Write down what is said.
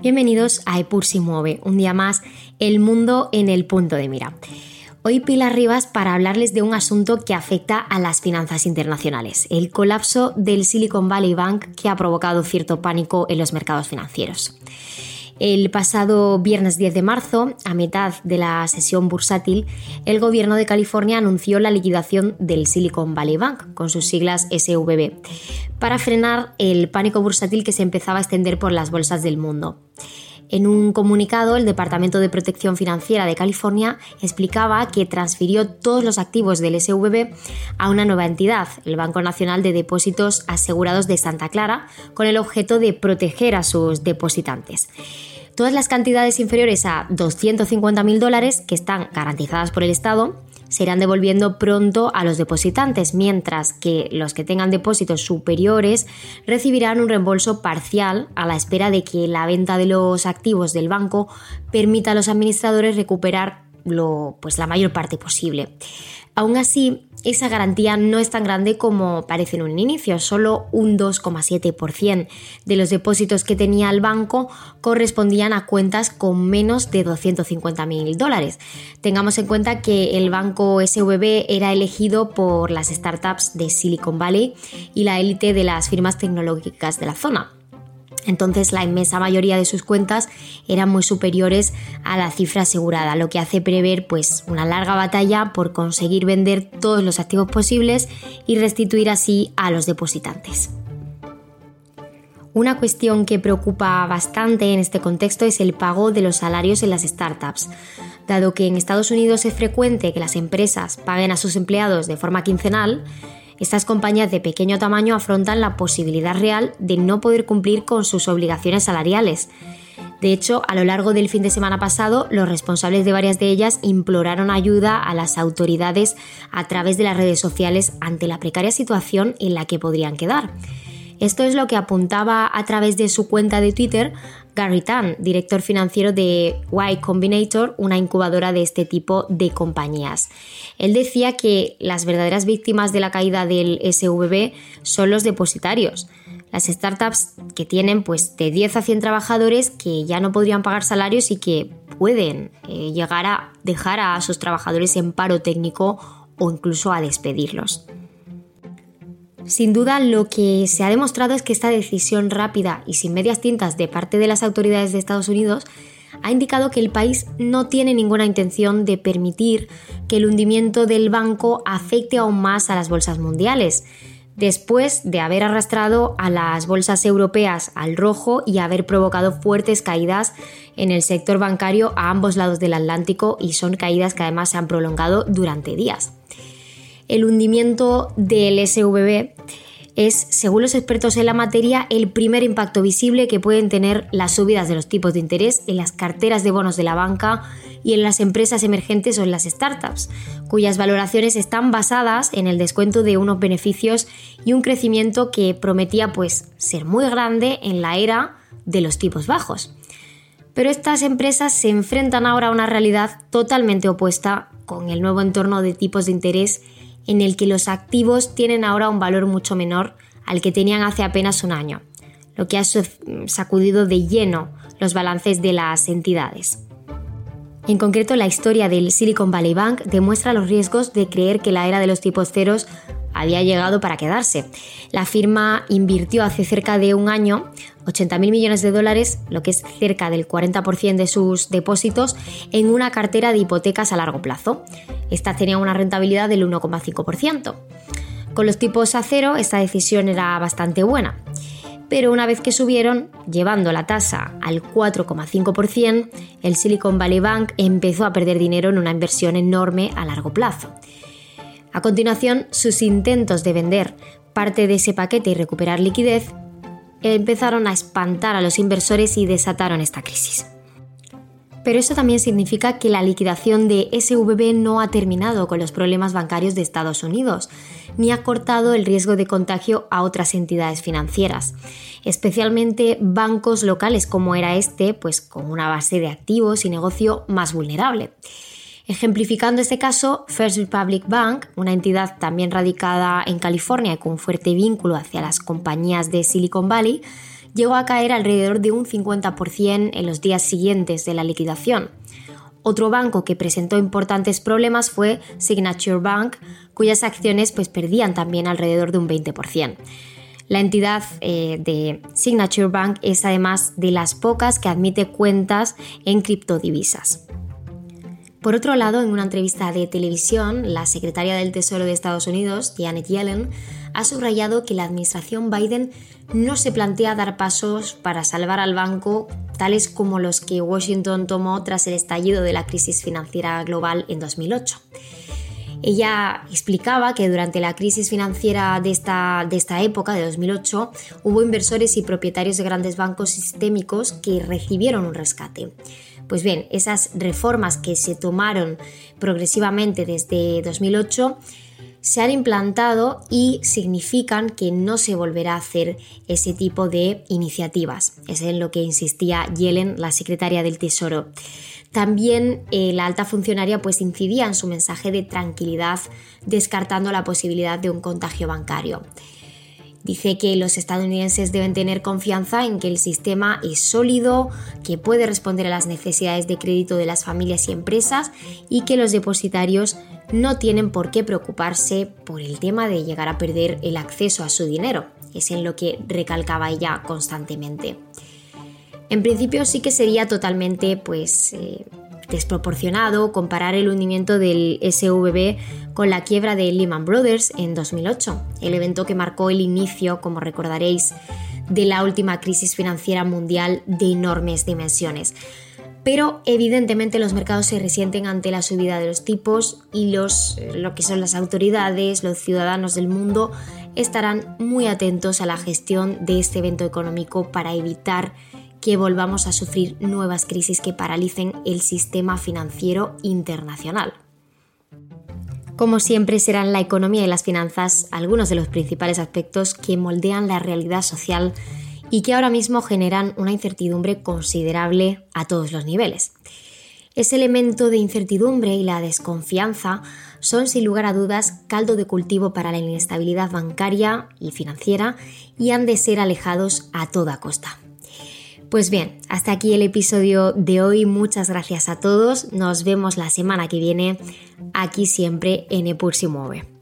Bienvenidos a Epur si mueve, un día más, el mundo en el punto de mira. Hoy Pilar Rivas para hablarles de un asunto que afecta a las finanzas internacionales, el colapso del Silicon Valley Bank que ha provocado cierto pánico en los mercados financieros. El pasado viernes 10 de marzo, a mitad de la sesión bursátil, el gobierno de California anunció la liquidación del Silicon Valley Bank, con sus siglas SVB, para frenar el pánico bursátil que se empezaba a extender por las bolsas del mundo. En un comunicado, el Departamento de Protección Financiera de California explicaba que transfirió todos los activos del SVB a una nueva entidad, el Banco Nacional de Depósitos Asegurados de Santa Clara, con el objeto de proteger a sus depositantes. Todas las cantidades inferiores a 250.000 dólares, que están garantizadas por el Estado, se irán devolviendo pronto a los depositantes, mientras que los que tengan depósitos superiores recibirán un reembolso parcial a la espera de que la venta de los activos del banco permita a los administradores recuperar lo, pues, la mayor parte posible. Aún así, esa garantía no es tan grande como parece en un inicio, solo un 2,7% de los depósitos que tenía el banco correspondían a cuentas con menos de 250.000 dólares. Tengamos en cuenta que el banco SVB era elegido por las startups de Silicon Valley y la élite de las firmas tecnológicas de la zona. Entonces la inmensa mayoría de sus cuentas eran muy superiores a la cifra asegurada, lo que hace prever pues una larga batalla por conseguir vender todos los activos posibles y restituir así a los depositantes. Una cuestión que preocupa bastante en este contexto es el pago de los salarios en las startups. Dado que en Estados Unidos es frecuente que las empresas paguen a sus empleados de forma quincenal, estas compañías de pequeño tamaño afrontan la posibilidad real de no poder cumplir con sus obligaciones salariales. De hecho, a lo largo del fin de semana pasado, los responsables de varias de ellas imploraron ayuda a las autoridades a través de las redes sociales ante la precaria situación en la que podrían quedar. Esto es lo que apuntaba a través de su cuenta de Twitter Gary Tan, director financiero de Y Combinator, una incubadora de este tipo de compañías. Él decía que las verdaderas víctimas de la caída del SVB son los depositarios. Las startups que tienen pues de 10 a 100 trabajadores que ya no podrían pagar salarios y que pueden eh, llegar a dejar a sus trabajadores en paro técnico o incluso a despedirlos. Sin duda, lo que se ha demostrado es que esta decisión rápida y sin medias tintas de parte de las autoridades de Estados Unidos ha indicado que el país no tiene ninguna intención de permitir que el hundimiento del banco afecte aún más a las bolsas mundiales, después de haber arrastrado a las bolsas europeas al rojo y haber provocado fuertes caídas en el sector bancario a ambos lados del Atlántico y son caídas que además se han prolongado durante días el hundimiento del SVB es, según los expertos en la materia, el primer impacto visible que pueden tener las subidas de los tipos de interés en las carteras de bonos de la banca y en las empresas emergentes o en las startups, cuyas valoraciones están basadas en el descuento de unos beneficios y un crecimiento que prometía pues ser muy grande en la era de los tipos bajos. Pero estas empresas se enfrentan ahora a una realidad totalmente opuesta con el nuevo entorno de tipos de interés en el que los activos tienen ahora un valor mucho menor al que tenían hace apenas un año, lo que ha sacudido de lleno los balances de las entidades. En concreto, la historia del Silicon Valley Bank demuestra los riesgos de creer que la era de los tipos ceros había llegado para quedarse. La firma invirtió hace cerca de un año 80.000 millones de dólares, lo que es cerca del 40% de sus depósitos, en una cartera de hipotecas a largo plazo. Esta tenía una rentabilidad del 1,5%. Con los tipos a cero, esta decisión era bastante buena. Pero una vez que subieron, llevando la tasa al 4,5%, el Silicon Valley Bank empezó a perder dinero en una inversión enorme a largo plazo. A continuación, sus intentos de vender parte de ese paquete y recuperar liquidez empezaron a espantar a los inversores y desataron esta crisis. Pero eso también significa que la liquidación de SVB no ha terminado con los problemas bancarios de Estados Unidos, ni ha cortado el riesgo de contagio a otras entidades financieras, especialmente bancos locales como era este, pues con una base de activos y negocio más vulnerable. Ejemplificando este caso, First Republic Bank, una entidad también radicada en California y con fuerte vínculo hacia las compañías de Silicon Valley, llegó a caer alrededor de un 50% en los días siguientes de la liquidación. Otro banco que presentó importantes problemas fue Signature Bank, cuyas acciones pues, perdían también alrededor de un 20%. La entidad eh, de Signature Bank es además de las pocas que admite cuentas en criptodivisas. Por otro lado, en una entrevista de televisión, la secretaria del Tesoro de Estados Unidos, Janet Yellen, ha subrayado que la administración Biden no se plantea dar pasos para salvar al banco tales como los que Washington tomó tras el estallido de la crisis financiera global en 2008. Ella explicaba que durante la crisis financiera de esta, de esta época, de 2008, hubo inversores y propietarios de grandes bancos sistémicos que recibieron un rescate. Pues bien, esas reformas que se tomaron progresivamente desde 2008 se han implantado y significan que no se volverá a hacer ese tipo de iniciativas. Es en lo que insistía Yellen, la secretaria del Tesoro. También eh, la alta funcionaria pues incidía en su mensaje de tranquilidad, descartando la posibilidad de un contagio bancario. Dice que los estadounidenses deben tener confianza en que el sistema es sólido, que puede responder a las necesidades de crédito de las familias y empresas y que los depositarios no tienen por qué preocuparse por el tema de llegar a perder el acceso a su dinero. Es en lo que recalcaba ella constantemente. En principio sí que sería totalmente pues eh, desproporcionado comparar el hundimiento del SVB con la quiebra de Lehman Brothers en 2008, el evento que marcó el inicio, como recordaréis, de la última crisis financiera mundial de enormes dimensiones. Pero evidentemente los mercados se resienten ante la subida de los tipos y los, lo que son las autoridades, los ciudadanos del mundo, estarán muy atentos a la gestión de este evento económico para evitar que volvamos a sufrir nuevas crisis que paralicen el sistema financiero internacional. Como siempre serán la economía y las finanzas algunos de los principales aspectos que moldean la realidad social y que ahora mismo generan una incertidumbre considerable a todos los niveles. Ese elemento de incertidumbre y la desconfianza son sin lugar a dudas caldo de cultivo para la inestabilidad bancaria y financiera y han de ser alejados a toda costa. Pues bien, hasta aquí el episodio de hoy. Muchas gracias a todos. Nos vemos la semana que viene aquí siempre en Epur Mueve.